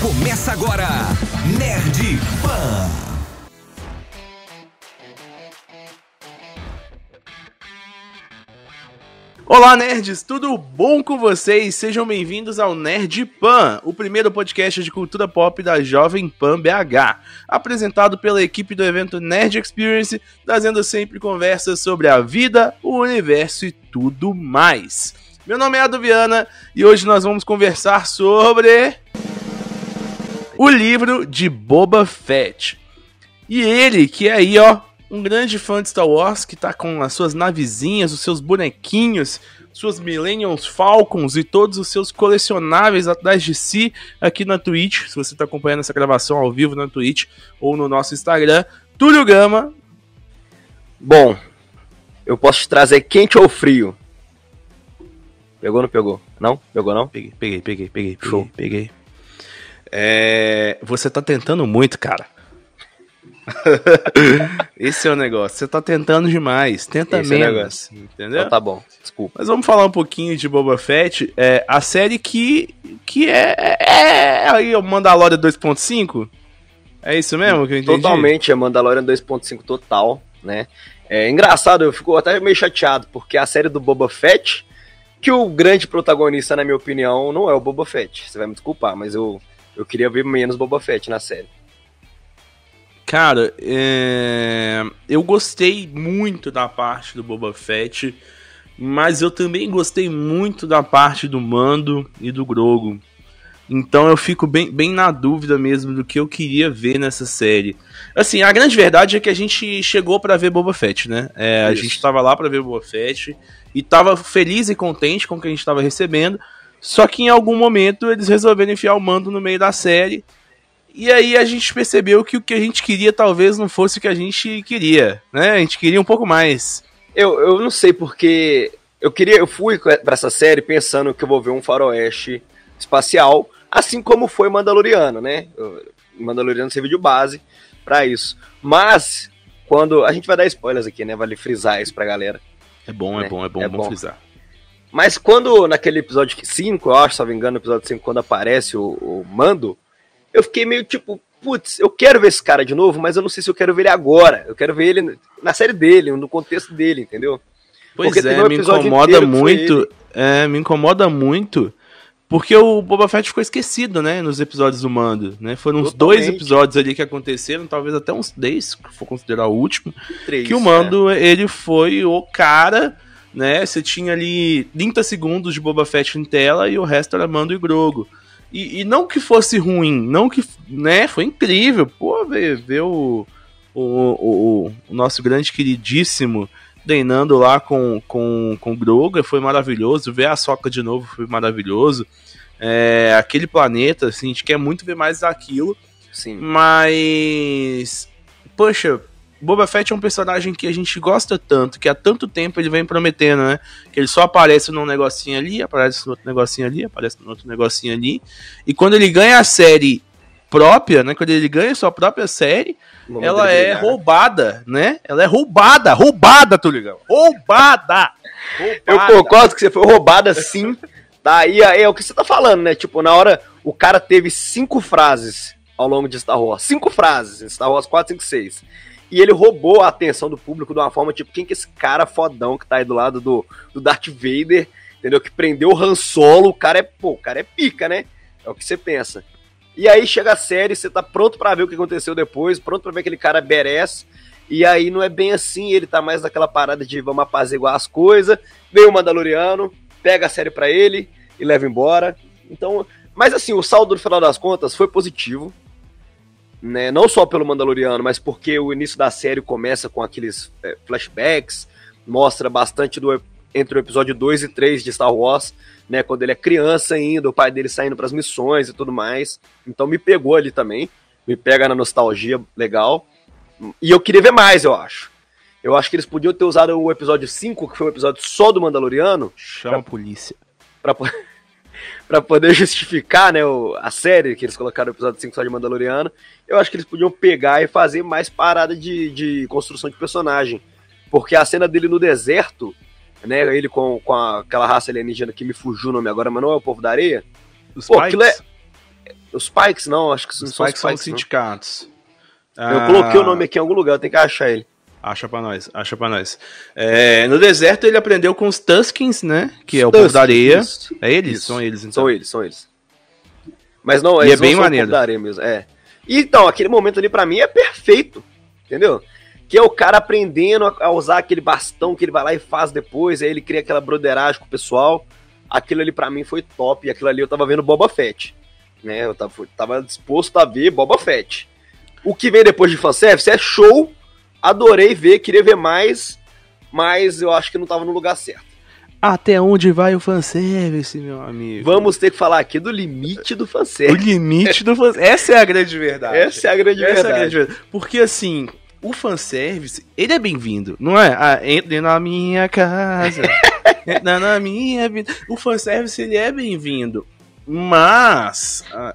Começa agora, Nerd Pan. Olá, nerds, tudo bom com vocês? Sejam bem-vindos ao Nerd Pan, o primeiro podcast de cultura pop da Jovem Pan BH, apresentado pela equipe do evento Nerd Experience, trazendo sempre conversas sobre a vida, o universo e tudo mais. Meu nome é Ado Viana e hoje nós vamos conversar sobre o livro de Boba Fett. E ele, que é aí, ó, um grande fã de Star Wars, que tá com as suas navezinhas, os seus bonequinhos, suas Millennium Falcons e todos os seus colecionáveis atrás de si aqui na Twitch. Se você tá acompanhando essa gravação ao vivo na Twitch ou no nosso Instagram, Túlio Gama. Bom, eu posso te trazer quente ou frio? Pegou ou não pegou? Não? Pegou não? Peguei, peguei, peguei, peguei. Show. Peguei. É, você tá tentando muito, cara. Esse é o negócio. Você tá tentando demais. Tenta Esse é menos. negócio. entendeu? Então tá bom, desculpa. Mas vamos falar um pouquinho de Boba Fett. É, a série que, que é, é, é aí o Mandalorian 2.5? É isso mesmo que eu entendi? Totalmente, é Mandalorian 2.5 total, né? É engraçado, eu fico até meio chateado, porque a série do Boba Fett, que o grande protagonista, na minha opinião, não é o Boba Fett. Você vai me desculpar, mas eu, eu queria ver menos Boba Fett na série. Cara, é, eu gostei muito da parte do Boba Fett, mas eu também gostei muito da parte do Mando e do Grogu. Então eu fico bem, bem na dúvida mesmo do que eu queria ver nessa série. Assim, a grande verdade é que a gente chegou pra ver Boba Fett, né? É, a gente tava lá pra ver Boba Fett e tava feliz e contente com o que a gente tava recebendo. Só que em algum momento eles resolveram enfiar o mando no meio da série. E aí a gente percebeu que o que a gente queria talvez não fosse o que a gente queria, né? A gente queria um pouco mais. Eu, eu não sei porque eu queria, eu fui pra essa série pensando que eu vou ver um faroeste espacial, assim como foi Mandaloriano, né? Mandaloriano serviu de base pra isso. Mas quando a gente vai dar spoilers aqui, né? Vale frisar isso pra galera. É bom, é É, bom, é bom, é bom bom. frisar. Mas quando naquele episódio 5, eu acho, se não me engano, no episódio 5, quando aparece o, o Mando, eu fiquei meio tipo, putz, eu quero ver esse cara de novo, mas eu não sei se eu quero ver ele agora. Eu quero ver ele na série dele, no contexto dele, entendeu? Pois Porque é, um me incomoda que muito. É, me incomoda muito. Porque o Boba Fett ficou esquecido, né? Nos episódios do Mando, né? Foram uns dois Totalmente. episódios ali que aconteceram, talvez até uns 10, se for considerar o último. Três, que o? Mando, ele foi o cara, né? Você tinha ali 30 segundos de Boba Fett em tela e o resto era Mando e Grogo. E, e não que fosse ruim, não que, né? Foi incrível, pô, ver, ver o, o, o, o nosso grande queridíssimo treinando lá com, com, com o Grogu, foi maravilhoso. Ver a Soca de novo foi maravilhoso. É, aquele planeta, assim, a gente quer muito ver mais daquilo. Sim. Mas. Poxa, Boba Fett é um personagem que a gente gosta tanto, que há tanto tempo ele vem prometendo, né? Que ele só aparece num negocinho ali, aparece no outro negocinho ali, aparece no outro negocinho ali. E quando ele ganha a série própria, né? Quando ele ganha a sua própria série, Vamos ela é roubada, né? Ela é roubada, roubada, tu ligado? Roubada! Eu Roubada! concordo que você foi roubada sim. Daí é o que você tá falando, né? Tipo, na hora o cara teve cinco frases ao longo de Star Wars. Cinco frases Star Wars 4, 5, 6. E ele roubou a atenção do público de uma forma, tipo, quem que é esse cara fodão que tá aí do lado do, do Darth Vader, entendeu? Que prendeu o Han Solo, o cara é, pô, o cara é pica, né? É o que você pensa. E aí chega a série, você tá pronto pra ver o que aconteceu depois, pronto pra ver aquele cara badass, e aí não é bem assim, ele tá mais naquela parada de vamos apaziguar as coisas, vem o Mandaloriano, pega a série pra ele e leva embora. Então, mas assim, o saldo no final das contas foi positivo, né? Não só pelo Mandaloriano, mas porque o início da série começa com aqueles é, flashbacks, mostra bastante do entre o episódio 2 e 3 de Star Wars, né, quando ele é criança ainda, o pai dele saindo para as missões e tudo mais. Então me pegou ali também, me pega na nostalgia legal. E eu queria ver mais, eu acho. Eu acho que eles podiam ter usado o episódio 5, que foi um episódio só do Mandaloriano, Chama a polícia. pra, pra poder justificar, né, o- a série que eles colocaram no episódio 5 só de Mandaloriano. Eu acho que eles podiam pegar e fazer mais parada de, de construção de personagem. Porque a cena dele no deserto, né, ele com, com a- aquela raça alienígena que me fugiu o nome agora, mas não é o povo da areia. Os Pô, Pikes? é- Os Pikes, não, acho que Os não são os Spikes são os Pikes. não. sindicatos. Eu coloquei o nome aqui em algum lugar, eu tenho que achar ele. Acha pra nós, acha pra nós. É, no deserto ele aprendeu com os Tuskins, né? Que é o povo da areia. isso. É eles? Isso. São eles, então. São eles, são eles. Mas não, E eles é bem maneiro. da areia mesmo, é. Então, aquele momento ali pra mim é perfeito, entendeu? Que é o cara aprendendo a usar aquele bastão que ele vai lá e faz depois, aí ele cria aquela broderagem com o pessoal. Aquilo ali pra mim foi top, aquilo ali eu tava vendo Boba Fett, né? Eu tava, tava disposto a ver Boba Fett. O que vem depois de fanservice é show, adorei ver, queria ver mais, mas eu acho que não tava no lugar certo. Até onde vai o fanservice, meu amigo? Vamos ter que falar aqui do limite do O fanservice. limite do fanservice. Essa é a grande verdade. Essa é a grande Essa é a verdade. grande verdade. Porque assim, o fanservice, ele é bem-vindo, não é? Ah, entre na minha casa. entra na minha vida. O fanservice, ele é bem-vindo. Mas, ah,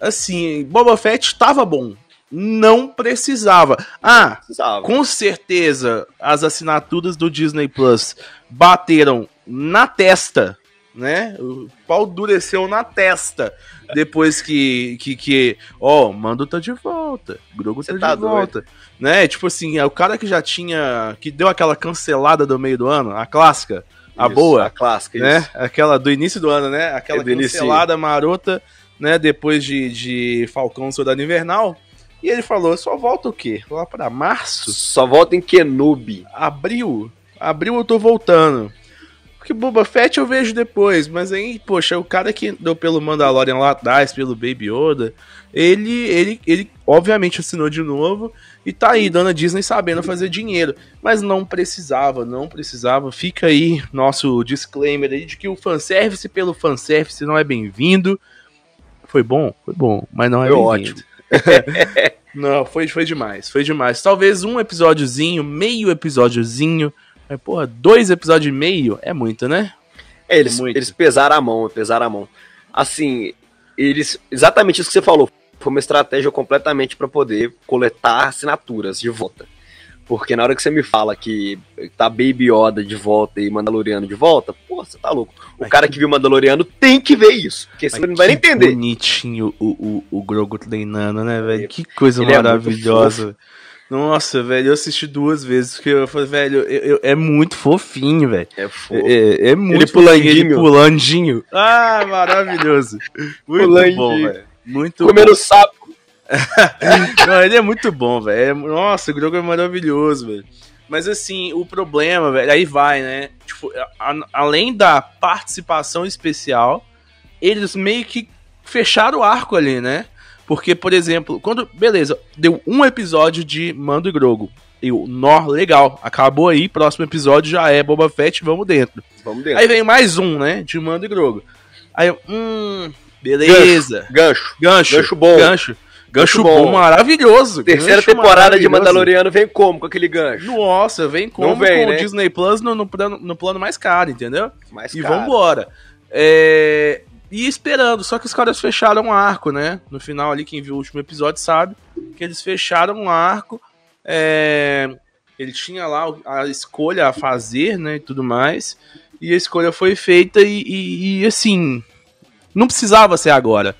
assim, Boba Fett estava bom. Não precisava. Ah, Precisava. com certeza as assinaturas do Disney Plus bateram na testa, né? O pau dureceu na testa depois que, que, que ó, Mando tá de volta, Grogu tá, tá de volta, né? Tipo assim, é o cara que já tinha, que deu aquela cancelada do meio do ano, a clássica, a Isso, boa, A clássica, né? isso. Aquela do início do ano, né? Aquela É cancelada marota, né? Depois de, de Falcão Soldado Invernal. E ele falou, só volta o quê? Lá pra março? Só volta em Kenobi. Abril? Abril eu tô voltando. Porque Boba Fett eu vejo depois, mas aí, poxa, o cara que deu pelo Mandalorian lá atrás, pelo Baby Yoda, ele, ele, ele obviamente assinou de novo e tá aí, dona Disney sabendo fazer dinheiro. Mas não precisava, não precisava. Fica aí nosso disclaimer aí de que o fanservice pelo fanservice não é bem-vindo. Foi bom? Foi bom, mas não é bem-vindo. Não, foi, foi demais, foi demais. Talvez um episódiozinho, meio episódiozinho. Mas, porra, dois episódios e meio é muito, né? É, eles, Muito. eles pesaram a mão, pesaram a mão. Assim, eles. Exatamente isso que você falou. Foi uma estratégia completamente para poder coletar assinaturas de volta. Porque na hora que você me fala que tá Baby Yoda de volta e Mandaloriano de volta, pô, você tá louco. O Mas cara que- que viu Mandaloriano tem que ver isso. Porque senão ele não vai nem que entender. bonitinho o, o, o Grogu treinando, né, velho? Que coisa Ele é maravilhosa. Nossa, velho, eu assisti duas vezes, porque eu falei, velho, eu- eu- é muito fofinho, velho. É É, fogo. é- é muito Ele pulandinho. fofinho, Ele pulandinho. Ah, maravilhoso. Muito Pulandinho. bom, velho. Muito Comendo sapo. Não, ele é muito bom, velho. É- Nossa, o Grogu é maravilhoso, velho. Mas assim, o problema, velho, aí vai, né? Tipo, a- além da participação especial, eles meio que fecharam o arco ali, né? Porque, por exemplo, quando. Beleza, deu um episódio de Mando e Grogu. E o nó, legal. Acabou aí, próximo episódio já é Boba Fett, vamos dentro. Vamos dentro. Aí vem mais um, né? De Mando e Grogu. Aí hum, beleza. Gancho. Gancho. Gancho bom. Gancho. Gancho bom, bom. maravilhoso. Terceira Gancho temporada de. Mandaloriano vem como com aquele gancho? Nossa, vem como Não vem, com né? o Disney Plus no, no, plano, no plano mais caro, entendeu? Mais e caro. vambora. É, E esperando, só que os caras fecharam o arco, né? No final ali, quem viu o último episódio sabe que eles fecharam o arco. é, Ele tinha lá a escolha a fazer, né? E tudo mais. E a escolha foi feita e, e- e, assim. Não precisava ser agora.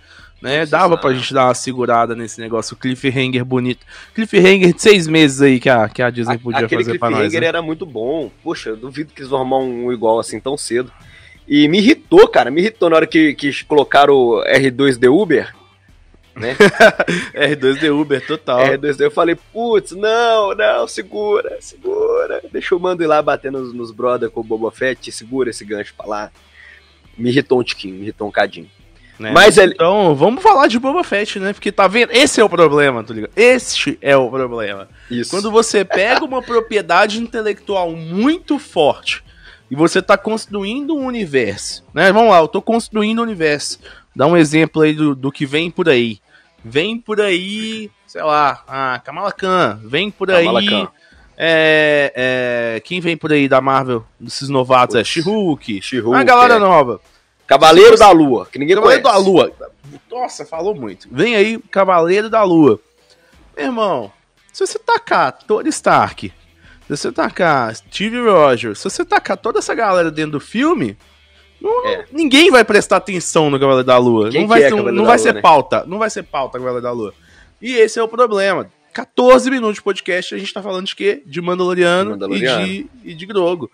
Né? Dava pra gente dar uma segurada nesse negócio cliffhanger bonito. Cliffhanger de seis meses aí que a, que a Disney A- podia Aquele fazer pra nós. cliffhanger Né? era muito bom. Poxa, eu duvido que eles vão arrumar um igual assim tão cedo. E me irritou, cara. Me irritou na hora que, que colocaram o R2D Uber. R2D Uber total. R2D eu falei, putz, não, não, segura, segura. Deixa o mando ir lá bater nos, nos brother com o Boba Fett, segura esse gancho pra lá. Me irritou um tiquinho, me irritou um cadinho. Né? Mas ele. Então, vamos falar de Boba Fett, né? Porque tá vendo? Esse é o problema, tá ligado? Este é o problema. Isso. Quando você pega uma propriedade intelectual muito forte e você tá construindo um universo, né? Vamos lá, eu tô construindo um universo. Dá um exemplo aí do, do que vem por aí. Vem por aí, sei lá, a Kamala Khan. Vem por Kamala aí. Khan. É, é, quem vem por aí da Marvel, desses novatos? É Putz. She-Hulk. She-Hulk, A galera é. nova. Cavaleiro da Lua, que ninguém Cavaleiro conhece. da Lua. Nossa, falou muito. Vem aí, Cavaleiro da Lua. Meu irmão, se você tacar Tony Stark, se você tacar Steve Rogers, se você tacar toda essa galera dentro do filme, Não, é. Ninguém vai prestar atenção no Cavaleiro da Lua. Quem não vai, é ser, não vai ser Lua, né? pauta. Não vai ser pauta Cavaleiro da Lua. E esse é o problema. 14 minutos de podcast, a gente tá falando de quê? De Mandaloriano, Mandaloriano. E, de, e de Grogo.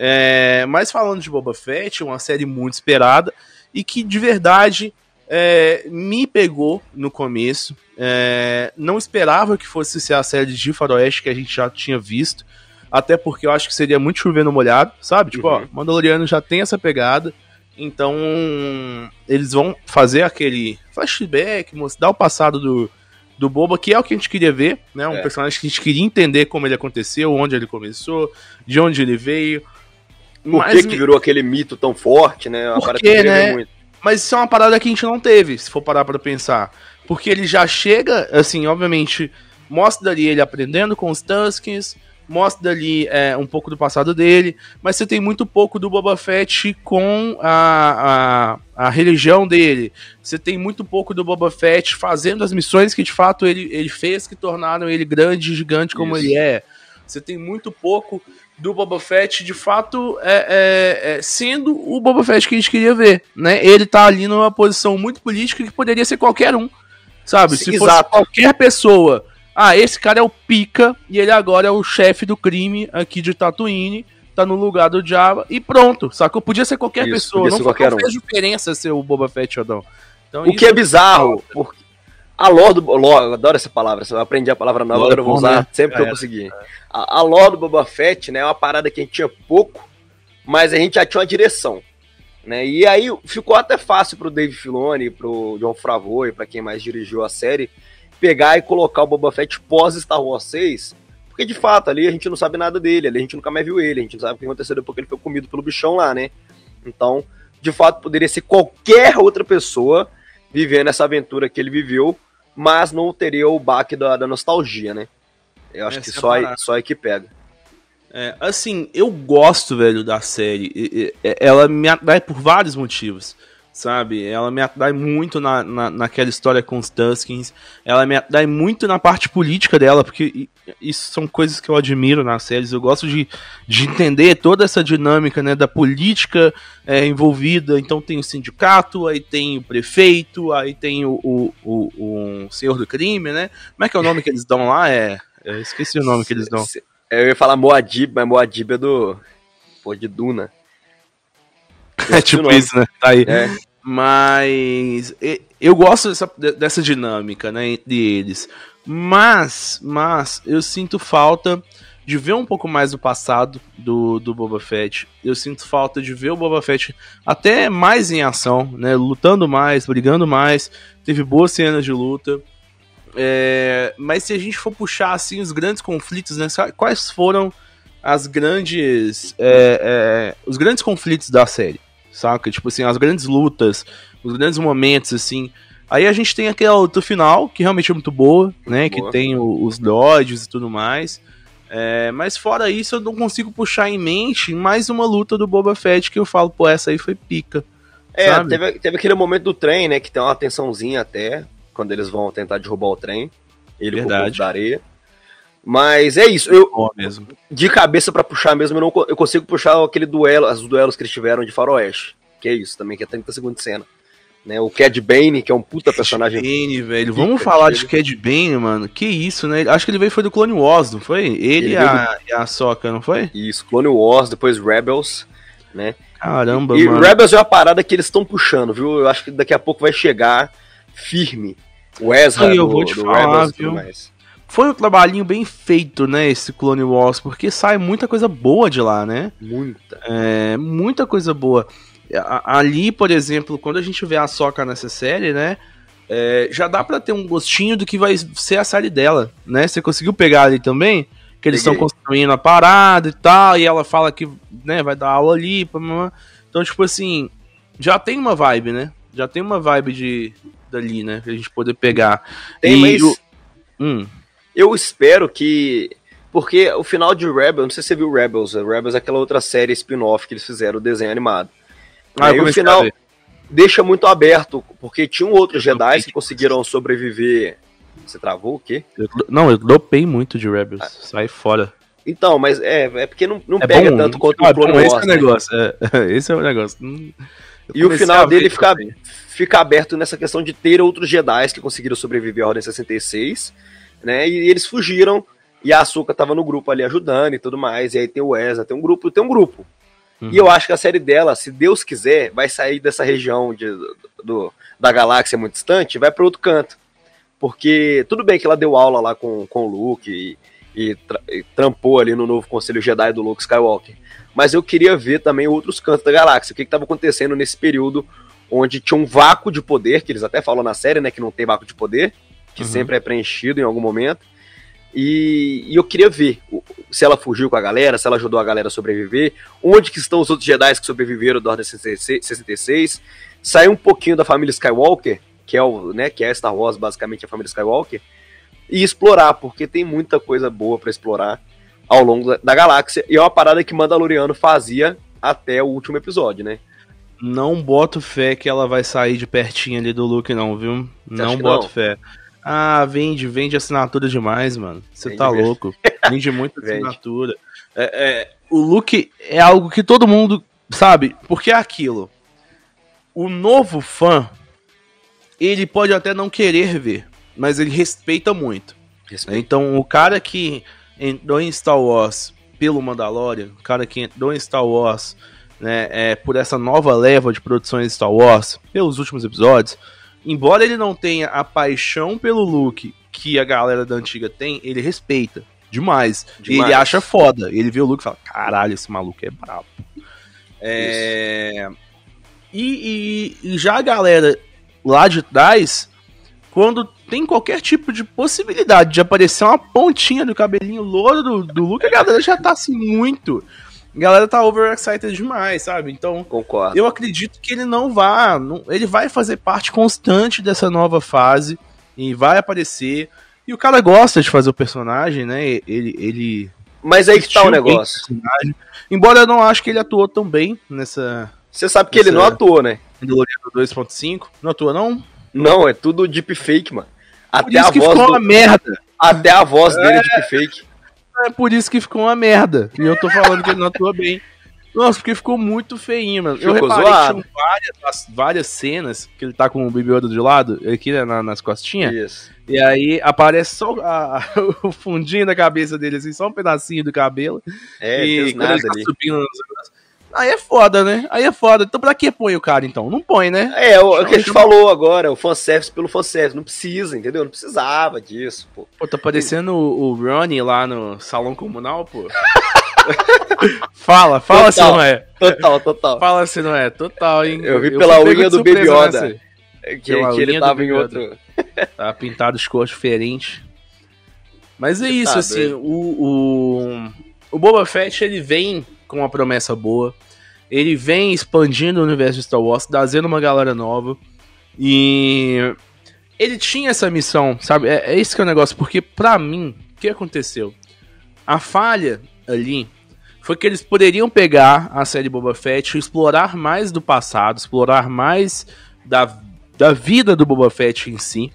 É, mas falando de Boba Fett, uma série muito esperada e que de verdade é, me pegou no começo. É, não esperava que fosse ser a série de Faroeste que a gente já tinha visto. Até porque eu acho que seria muito chovendo molhado, sabe? Tipo, uhum. ó, Mandaloriano já tem essa pegada. Então, eles vão fazer aquele flashback, mostrar o passado do, do Boba, que é o que a gente queria ver, né? Um é. personagem que a gente queria entender como ele aconteceu, onde ele começou, de onde ele veio. Por Mas que, que virou aquele mito tão forte, né? Por que, né? Muito. Mas isso é uma parada que a gente não teve, se for parar pra pensar. Porque ele já chega, assim, obviamente, mostra ali ele aprendendo com os Tuskens, mostra ali é, um pouco do passado dele, mas você tem muito pouco do Boba Fett com a, a, a, religião dele. Você tem muito pouco do Boba Fett fazendo as missões que de fato ele, ele fez que tornaram ele grande e gigante como Isso. ele é. Você tem muito pouco do Boba Fett de fato é, é, é, sendo o Boba Fett que a gente queria ver, né? Ele tá ali numa posição muito política que poderia ser qualquer um, sabe? Se Exato. fosse qualquer pessoa ah, esse cara é o pica e ele agora é o chefe do crime aqui de Tatooine, tá no lugar do Java e pronto, sacou? Podia ser qualquer isso, pessoa, não, qualquer não fez um. diferença ser o Boba Fett ou não. Então, o que é bizarro, porque a lore do. Lore, eu adoro essa palavra, eu aprendi a palavra nova, agora eu vou usar né? sempre que é, eu conseguir. É. A, a lore do Boba Fett, né, é uma parada que a gente tinha pouco, mas a gente já tinha uma direção. Né? E aí ficou até fácil pro Dave Filoni, pro John Favreau e para quem mais dirigiu a série, pegar e colocar o Boba Fett pós Star Wars 6, porque de fato ali a gente não sabe nada dele, ali a gente nunca mais viu ele, a gente não sabe o que aconteceu depois que ele foi comido pelo bichão lá, né? Então, de fato, poderia ser qualquer outra pessoa vivendo essa aventura que ele viveu, mas não teria o baque da, da nostalgia, né? Eu acho Essa que é só, é, só é que pega. É, assim, eu gosto, velho, da série. Ela me atrai por vários motivos sabe? Ela me atrai muito na, na, naquela história com os Tuskins, ela me atrai muito na parte política dela, porque isso são coisas que eu admiro nas séries, eu gosto de, de entender toda essa dinâmica, né, da política é, envolvida, então tem o sindicato, aí tem o prefeito, aí tem o, o, o, o senhor do crime, né? Como é que é o nome que eles dão lá? É, eu esqueci o nome que eles dão. Eu ia falar Moadib, mas Moadib é do... Pô, de Duna. É tipo isso, né? Tá aí. É. Mas eu gosto dessa, dessa dinâmica, né, entre eles. Mas, mas eu sinto falta de ver um pouco mais do passado do, do Boba Fett. Eu sinto falta de ver o Boba Fett até mais em ação, né? Lutando mais, brigando mais. Teve boas cenas de luta. É, mas se a gente for puxar assim os grandes conflitos, né? Quais foram as grandes, é, é, os grandes conflitos da série? Saca? Tipo assim, as grandes lutas, os grandes momentos, assim. Aí a gente tem aquela luta final, que realmente é muito boa, né? Que tem o, os dodges e tudo mais. É, mas fora isso, eu não consigo puxar em mente mais uma luta do Boba Fett que eu falo, pô, essa aí foi pica. É, teve, teve aquele momento do trem, né? Que tem uma tensãozinha até, quando eles vão tentar derrubar o trem. Ele Verdade. da areia. Mas é isso. Eu, mesmo. De cabeça para puxar mesmo, eu, não, eu consigo puxar aquele duelo, os duelos que eles tiveram de Faroeste. Que é isso também, que é 30 segundos de cena. Né, o Cad Bane, que é um puta Cad personagem. Bane, velho. Vamos falar de Cad Bane, mano. Que isso, né? Acho que ele veio foi do Clone Wars, não foi? Ele, ele e, a, do... e a Soca, não foi? Isso, Clone Wars, depois Rebels, né? Caramba, e, mano. E Rebels é uma parada que eles estão puxando, viu? Eu acho que daqui a pouco vai chegar firme. O Ezra eu do, vou te falar, Rebels viu? mais foi um trabalhinho bem feito, né, esse Clone Wars, porque sai muita coisa boa de lá, né? Muita. É, muita coisa boa. Ali, por exemplo, quando a gente vê a Soca nessa série, né, é, já dá para ter um gostinho do que vai ser a série dela, né? Você conseguiu pegar ali também? Que eles estão construindo a parada e tal, e ela fala que, né, vai dar aula ali, então, tipo assim, já tem uma vibe, né? Já tem uma vibe de dali, né, pra gente poder pegar. Tem, e mas... O... Hum. Eu espero que. Porque o final de Rebels, não sei se você viu Rebels, Rebels é aquela outra série spin-off que eles fizeram, o desenho animado. Ah, Aí o final deixa muito aberto, porque tinham outros Jedi que conseguiram sobreviver. Você travou o quê? Eu, não, eu dopei muito de Rebels. Ah. Sai fora. Então, mas é, é porque não, não É pega bom, tanto quanto ah, o Clone bom, esse Wars, é o né? negócio. é, esse é o negócio. Hum, E o final dele fica, também. fica aberto nessa questão de ter outros Jedi que conseguiram sobreviver à Ordem 66, né? E eles fugiram e a Ahsoka tava no grupo ali ajudando e tudo mais. E aí tem o Ezra, tem um grupo, tem um grupo. Uhum. E eu acho que a série dela, se Deus quiser, vai sair dessa região de, do, da galáxia muito distante e vai para outro canto. Porque tudo bem que ela deu aula lá com, com o Luke e, e, tra- e trampou ali no novo Conselho Jedi do Luke Skywalker. Mas eu queria ver também outros cantos da galáxia. O que estava acontecendo nesse período onde tinha um vácuo de poder, que eles até falam na série, né? Que não tem vácuo de poder, que Uhum. sempre é preenchido em algum momento. E, e eu queria ver se ela fugiu com a galera, se ela ajudou a galera a sobreviver, onde que estão os outros Jedi que sobreviveram da Ordem 66, 66, sair um pouquinho da família Skywalker, que é o, né, que é Star Wars, basicamente a família Skywalker, e explorar, porque tem muita coisa boa pra explorar ao longo da, da galáxia, e é uma parada que Mandaloriano fazia até o último episódio, né? Não boto fé que ela vai sair de pertinho ali do Luke, não, viu? acha Não boto não? fé. Ah, vende, vende assinatura demais, mano. Você Vende tá mesmo. louco. Vende muita Vende. assinatura. É, é, o Luke é algo que todo mundo sabe, porque é aquilo. O novo fã, ele pode até não querer ver, mas ele respeita muito. Então, o cara que entrou em Star Wars pelo Mandalorian, o cara que entrou em Star Wars né, é, por essa nova leva de produções de Star Wars, pelos últimos episódios, embora ele não tenha a paixão pelo Luke que a galera da antiga tem, ele respeita demais. Demais. ele acha foda. Ele vê o Luke e fala: caralho, esse maluco é brabo. É... E, e- e já a galera lá de trás, quando tem qualquer tipo de possibilidade de aparecer uma pontinha do cabelinho louro do, do Luke, a galera já tá assim muito. A galera tá overexcited demais, sabe? Então, Concordo. eu acredito que ele não vá. não- ele vai fazer parte constante dessa nova fase e vai aparecer. E o cara gosta de fazer o personagem, né? Ele. ele Mas aí que tá o negócio. Embora eu não acho que ele atuou tão bem nessa Você sabe que ele não atuou, né? Mandaloriano 2.5. Não atua, não? Não, é tudo deepfake, mano. Por Até isso a que voz, ficou do- uma merda. até a voz dele é deepfake. É por isso que ficou uma merda. E eu tô falando que ele não atua bem. Nossa, porque ficou muito feinho, mano. eu reparei zoado. que várias, várias cenas que ele tá com o Baby Yoda de lado, aqui né, na- nas costinhas. Isso. E aí aparece só a- o fundinho da cabeça dele, assim, só um pedacinho do cabelo. É, e fez nada ele tá ali. subindo negócios. Aí é foda, né? Aí é foda. Então pra que põe o cara, então? Não põe, né? É, o, o que a gente falou agora, o fanservice pelo fanservice. Não precisa, entendeu? Não precisava disso, pô. Pô, tá parecendo o, o Ronnie lá no salão comunal, pô. fala, fala se Total. não é. Total, total. Fala se não é. Total, hein? Eu vi fui pela pego unha do Baby Yoda. Que, que ele tava em outro. Tá pintado de cor diferente. Mas é Você isso, tá assim, o, o, o Boba Fett, ele vem com uma promessa boa. Ele vem expandindo o universo de Star Wars, trazendo uma galera nova. E ele tinha essa missão, sabe? É, é que é o negócio, porque pra mim, o que aconteceu? A falha ali foi que eles poderiam pegar a série Boba Fett explorar mais do passado, explorar mais da, da vida do Boba Fett em si,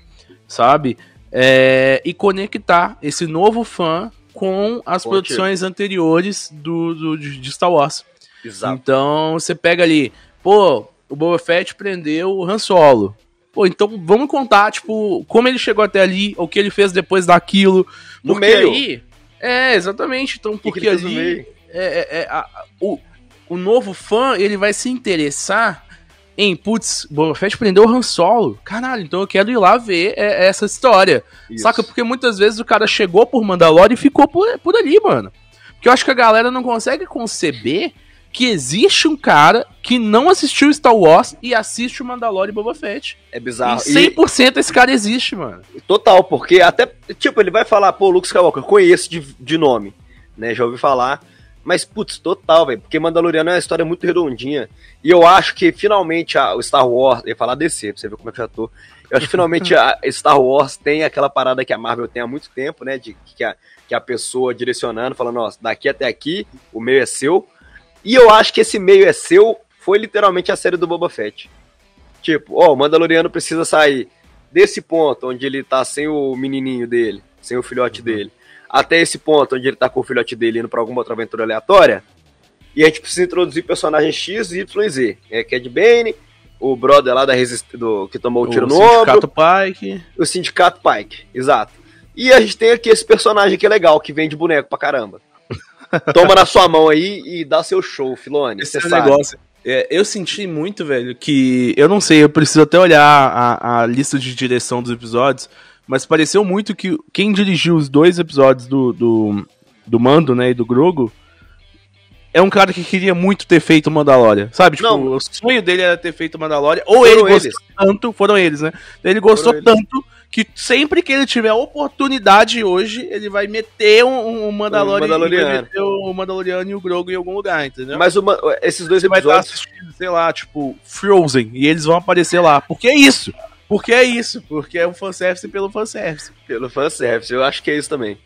sabe? É, e conectar esse novo fã com as Com produções anteriores do, do- de Star Wars. Exato. Então você pega ali, pô, o Boba Fett prendeu o Han Solo. Pô, então vamos contar, tipo, como ele chegou até ali, o que ele fez depois daquilo. No meio. aí. É, exatamente. Então, que que porque no ali. É, é, é, a- o, o novo fã, ele vai se interessar em, putz, Boba Fett prendeu o Han Solo. Caralho, então eu quero ir lá ver é, essa história. Isso. Saca? Porque muitas vezes o cara chegou por Mandalore e ficou por, por ali, mano. Porque eu acho que a galera não consegue conceber que existe um cara que não assistiu Star Wars e assiste o Mandalore e Boba Fett. É E bizarro. E, 100% esse cara existe, mano. total, porque até, tipo, ele vai falar, pô, Luke Skywalker, conheço de, de nome, né? Já ouvi falar. Mas, putz, total, velho. Porque Mandaloriano é uma história muito redondinha. E eu acho que finalmente a, o Star Wars. Eu ia falar DC, pra você ver como é que eu já tô. Eu acho que finalmente a Star Wars tem aquela parada que a Marvel tem há muito tempo, né? De que a, que a pessoa direcionando, falando, nossa, daqui até aqui, o meio é seu. E eu acho que esse meio é seu foi literalmente a série do Boba Fett. Tipo, ó, o Mandaloriano precisa sair desse ponto onde ele tá sem o menininho dele, sem o filhote dele, até esse ponto onde ele tá com o filhote dele indo pra alguma outra aventura aleatória. E a gente precisa introduzir personagens X, Y e Z. É Cad Bane, o brother lá da resist... do que tomou o tiro no ombro. Sindicato Pike. O Sindicato Pike, exato. E a gente tem aqui esse personagem que é legal, que vende boneco pra caramba. Toma na sua mão aí e dá seu show, Filone. Esse é o negócio. É, eu senti muito, velho, que. Eu não sei, eu preciso até olhar a, a lista de direção dos episódios, mas pareceu muito que quem dirigiu os dois episódios do, do, do Mando, né, e do Grogo, é um cara que queria muito ter feito Mandalorian, sabe? Tipo, Não. o sonho dele era ter feito Mandalorian, ou Foram ele gostou eles. tanto, foram eles, né? Ele gostou Foram tanto que sempre que ele tiver oportunidade hoje, ele vai meter um, um Mandalorian, Um Mandaloriano. meter o Mandaloriano e o Grogo em algum lugar, entendeu? Mas uma- esses dois Você vai estar episódios. assistindo, sei lá, tipo, Frozen, e eles vão aparecer lá. Por que isso? Porque é isso, porque é o fanservice pelo fanservice. Pelo fanservice, eu acho que é isso também.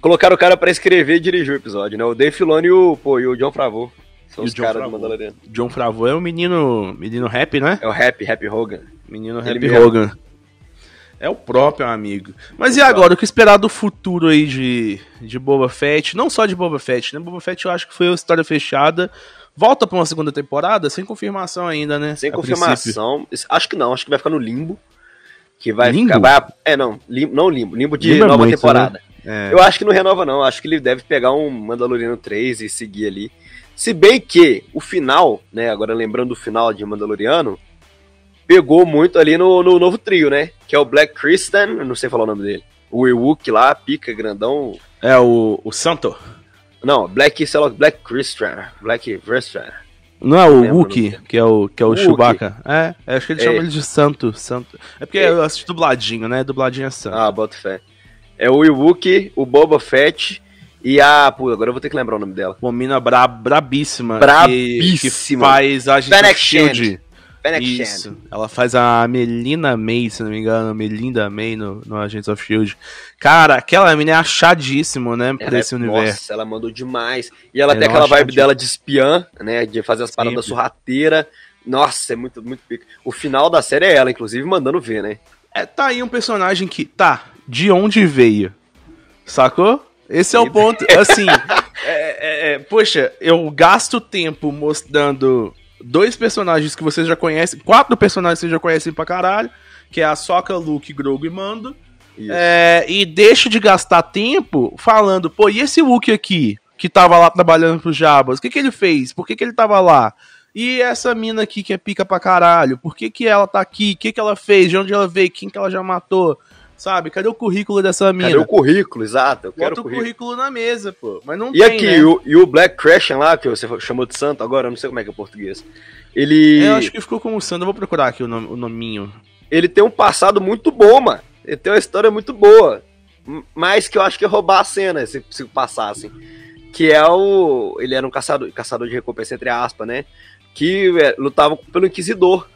Colocaram o cara pra escrever e dirigir o episódio, né? O Dave Filoni e o, pô, e o John Favreau. São E os o caras do. Mandaloriano. John Favreau é um menino, menino rap, né? É o Happy, Happy Hogan. Menino Ele Rap mesmo. Hogan. É o próprio amigo. Mas e O agora, o que esperar do futuro aí de, de Boba Fett? Não só de Boba Fett, né? Boba Fett eu acho que foi uma história fechada. Volta pra uma segunda temporada, sem confirmação ainda, né? Sem A princípio. confirmação. Acho que não, acho que vai ficar no limbo. Que vai Limbo? ficar. vai- é, não, limbo, não limbo. Limbo de Limbo é nova muito, temporada. É. Eu acho que não renova, não. Acho que ele deve pegar um Mandaloriano 3 e seguir ali. Se bem que o final, né? Agora lembrando do final de Mandaloriano, pegou muito ali no, no novo trio, né? Que é o Black Christian, não sei falar o nome dele. O Ewok lá, pica, grandão. É o, o Santo. Não, Black, sei lá, Black Christian. Black Christian. Não é o Wookie, que é o, que é o Wookie. Chewbacca? É, eu acho que ele É. chama ele de Santo. Santo. É porque É. eu assisti dubladinho, né? Dubladinho é Santo. Ah, bota fé. É o Ewok, o Boba Fett e a. Pô, agora eu vou ter que lembrar o nome dela. Uma mina bra, brabíssima. que- Brabíssima. Que, faz a of Shield. Fennec Isso. Ela faz a Melina May, se não me engano. Melinda May no, no Agents of Shield. Cara, aquela menina é achadíssima, né? Pra Ela é- esse universo. Nossa, ela mandou demais. E ela Ela tem é aquela uma vibe dela de espiã, né? De fazer as paradas Sempre. sorrateira. Nossa, é muito, muito pica. O final da série é ela, inclusive, mandando ver, né? É, tá aí um personagem que. Tá, de onde veio? Sacou? Esse é o ponto. Assim, é, é, é, poxa, eu gasto tempo mostrando dois personagens que vocês já conhecem, quatro personagens que vocês já conhecem pra caralho, que é a Soca, Luke, Grogu e Mando. É, e deixo de gastar tempo falando, pô, e esse Luke aqui, que tava lá trabalhando pro Jabas, o que que ele fez? Por que que ele tava lá? E essa mina aqui que é pica pra caralho, por que que ela tá aqui? O que que ela fez? De onde ela veio? Quem que ela já matou? Sabe? Cadê o currículo dessa mina? Cadê o currículo? Exato, eu quero Bota o o currículo. currículo na mesa, pô. Mas não E tem, aqui, né? o, e o Black Christian lá, que você chamou de santo agora, eu não sei como é que é português. Ele, Eu acho que ficou como Sandro. Eu vou procurar aqui o, nome, o nominho. ele tem um passado muito bom, mano. Ele tem uma história muito boa. Mas que eu acho que é roubar a cena, se, se passassem. Que é o. Ele era um caçador, caçador de recompensa, entre aspas, né? Que é, lutava pelo Inquisidor.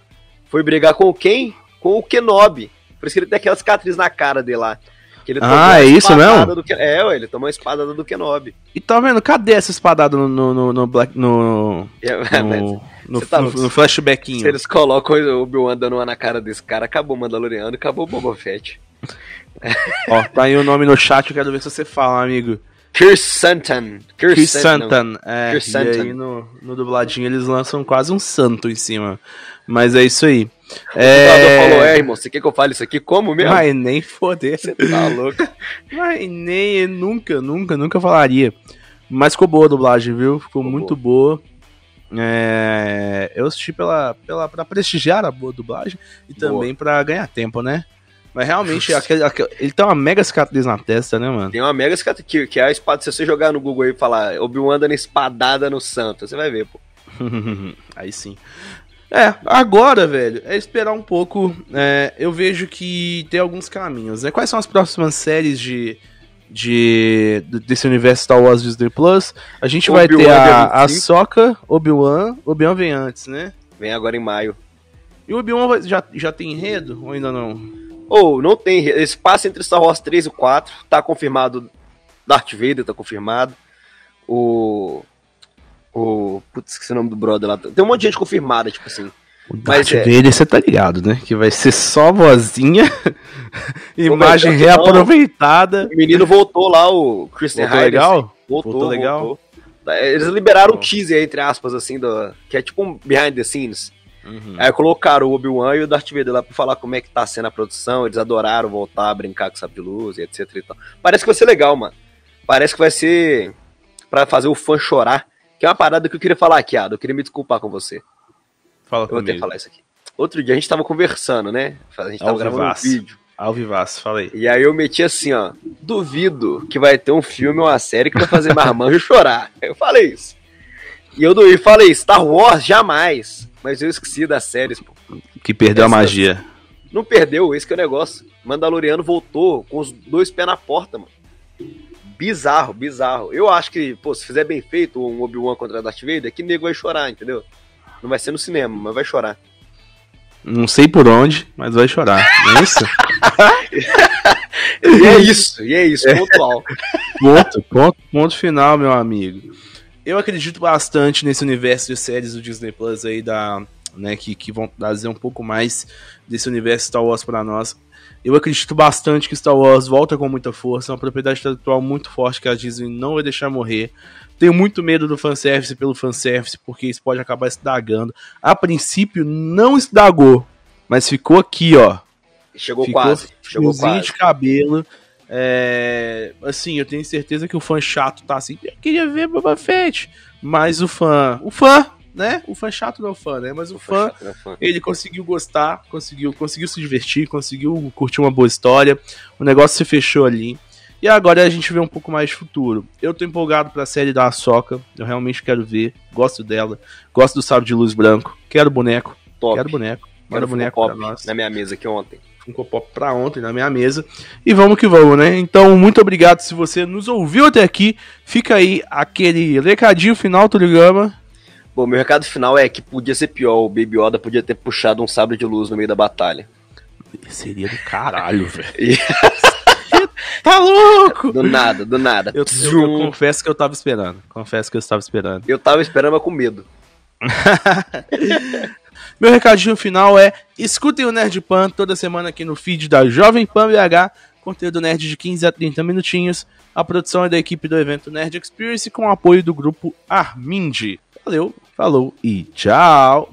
Foi brigar com quem? Com o Kenobi. Por isso que ele tem aquela cicatriz na cara dele lá. Que ele Ah, é isso mesmo? do é, ué, ele tomou a espadada do Kenobi. E tá vendo? Cadê essa espadada no, no, no, no Black. No. É, No, no, tá no- no flashbackinho. Se eles colocam o Obi-Wan dando uma na cara desse cara, acabou o Mandaloriano e acabou o Boba Fett. Ó, tá aí o nome no chat, eu quero ver se você fala, amigo. Kirsantan. Chris Santan. É, Chris e aí no, no dubladinho eles lançam quase um santo em cima. Mas é isso aí. O dublador falou, é, É... irmão, você quer que eu fale isso aqui como mesmo? Mas nem foder. Você tá louco. Mas nem, nunca, nunca, nunca falaria. Mas ficou boa a dublagem, viu? Ficou, Ficou muito boa. É, eu assisti pela, pela, pra prestigiar a boa dublagem e Boa. também pra ganhar tempo, né? Mas realmente, aquele, aquele- ele tem uma mega cicatriz na testa, né, mano? Tem uma mega cicatriz que, que é a espada. Se você jogar no Google aí e falar Obi-Wan dando espadada no santo, você vai ver, pô. Aí sim. É, agora, velho, é esperar um pouco. É, eu vejo que tem alguns caminhos, né? Quais são as próximas séries de, de desse universo Star Wars Disney Plus? A gente vai ter a, a 25. Soca, Obi-Wan. Obi-Wan vem antes, né? Vem agora em maio. E o Obi-Wan já, já tem enredo ou ainda não? Ou, não tem. Esse passo entre Star Wars 3 e 4. Tá confirmado. Darth Vader tá confirmado. O. O. Putz, esqueci o nome do brother lá. Tem um monte de gente confirmada, tipo assim. O Darth é... Vader, você tá ligado, né? Que vai ser só vozinha, imagem Pô, reaproveitada. O menino voltou lá, o Christian Voltou legal? Voltou, voltou legal. Voltou. Eles liberaram um teaser, entre aspas, assim, do, que é tipo um behind the scenes. Uhum. Aí colocaram o Obi-Wan e o Darth Vader lá pra falar como é que tá sendo a produção. Eles adoraram voltar a brincar com sabre de luz e etc e tal. Parece que vai ser legal, mano. Parece que vai ser para fazer o fã chorar. Que é uma parada que eu queria falar aqui, Ado. Eu queria me desculpar com você. Fala eu comigo. vou ter que falar isso aqui. Outro dia a gente tava conversando, né? A gente tava Ao gravando um vídeo. Ao vivaço, falei. E aí eu meti assim, ó. Duvido que vai ter um filme ou uma série que vai fazer marmanjo chorar. Eu falei isso. E eu e falei, Star Wars jamais. Mas eu esqueci das séries, pô. Que perdeu Essa, a magia. Não perdeu, esse que é o negócio. Mandaloriano voltou com os dois pés na porta, mano. Bizarro, bizarro. Eu acho que, pô, se fizer bem feito um Obi-Wan contra Darth Vader, que nego vai chorar, entendeu? Não vai ser no cinema, mas vai chorar. Não sei por onde, mas vai chorar. Não é isso? e é isso, e é isso, pontual. ponto, ponto, ponto final, meu amigo. Eu acredito bastante nesse universo de séries do Disney Plus aí da, né, que, que vão trazer um pouco mais desse universo Star Wars para nós. Eu acredito bastante que Star Wars volta com muita força, é uma propriedade intelectual muito forte que a Disney não vai deixar morrer. Tenho muito medo do fanservice pelo fanservice, porque isso pode acabar estragando. A princípio, não estragou, mas ficou aqui, ó. Chegou ficou quase. Chegou quase. de cabelo. É, assim, eu tenho certeza que o fã chato tá assim. Eu queria ver Boba Fett. Mas o fã. O fã, né? O fã chato não é o fã, né? Mas o, o fã, fã, é fã, ele conseguiu gostar, conseguiu, conseguiu se divertir, conseguiu curtir uma boa história. O negócio se fechou ali. E agora a gente vê um pouco mais de futuro. Eu tô empolgado pra série da Ahsoka. Eu realmente quero ver. Gosto dela. Gosto do sábio de luz branco. Quero boneco. Top. Quero boneco. Quero boneco nós. Na minha mesa aqui ontem. Funko Pop pra ontem na minha mesa. E vamos que vamos, né? Então, muito obrigado se você nos ouviu até aqui. Fica aí aquele recadinho final, Turigama. Bom, meu recado final é que podia ser pior. O Baby Yoda podia ter puxado um sabre de luz no meio da batalha. Seria do caralho, velho. tá louco! Do nada, do nada. Eu, eu, eu, confesso que eu tava esperando. Confesso que eu estava esperando. Eu tava esperando, mas com medo. Meu recadinho final é: escutem o Nerd Pan toda semana aqui no feed da Jovem Pan BH, conteúdo nerd de 15 a 30 minutinhos. A produção é da equipe do evento Nerd Experience com o apoio do grupo Armind. Valeu, falou e tchau!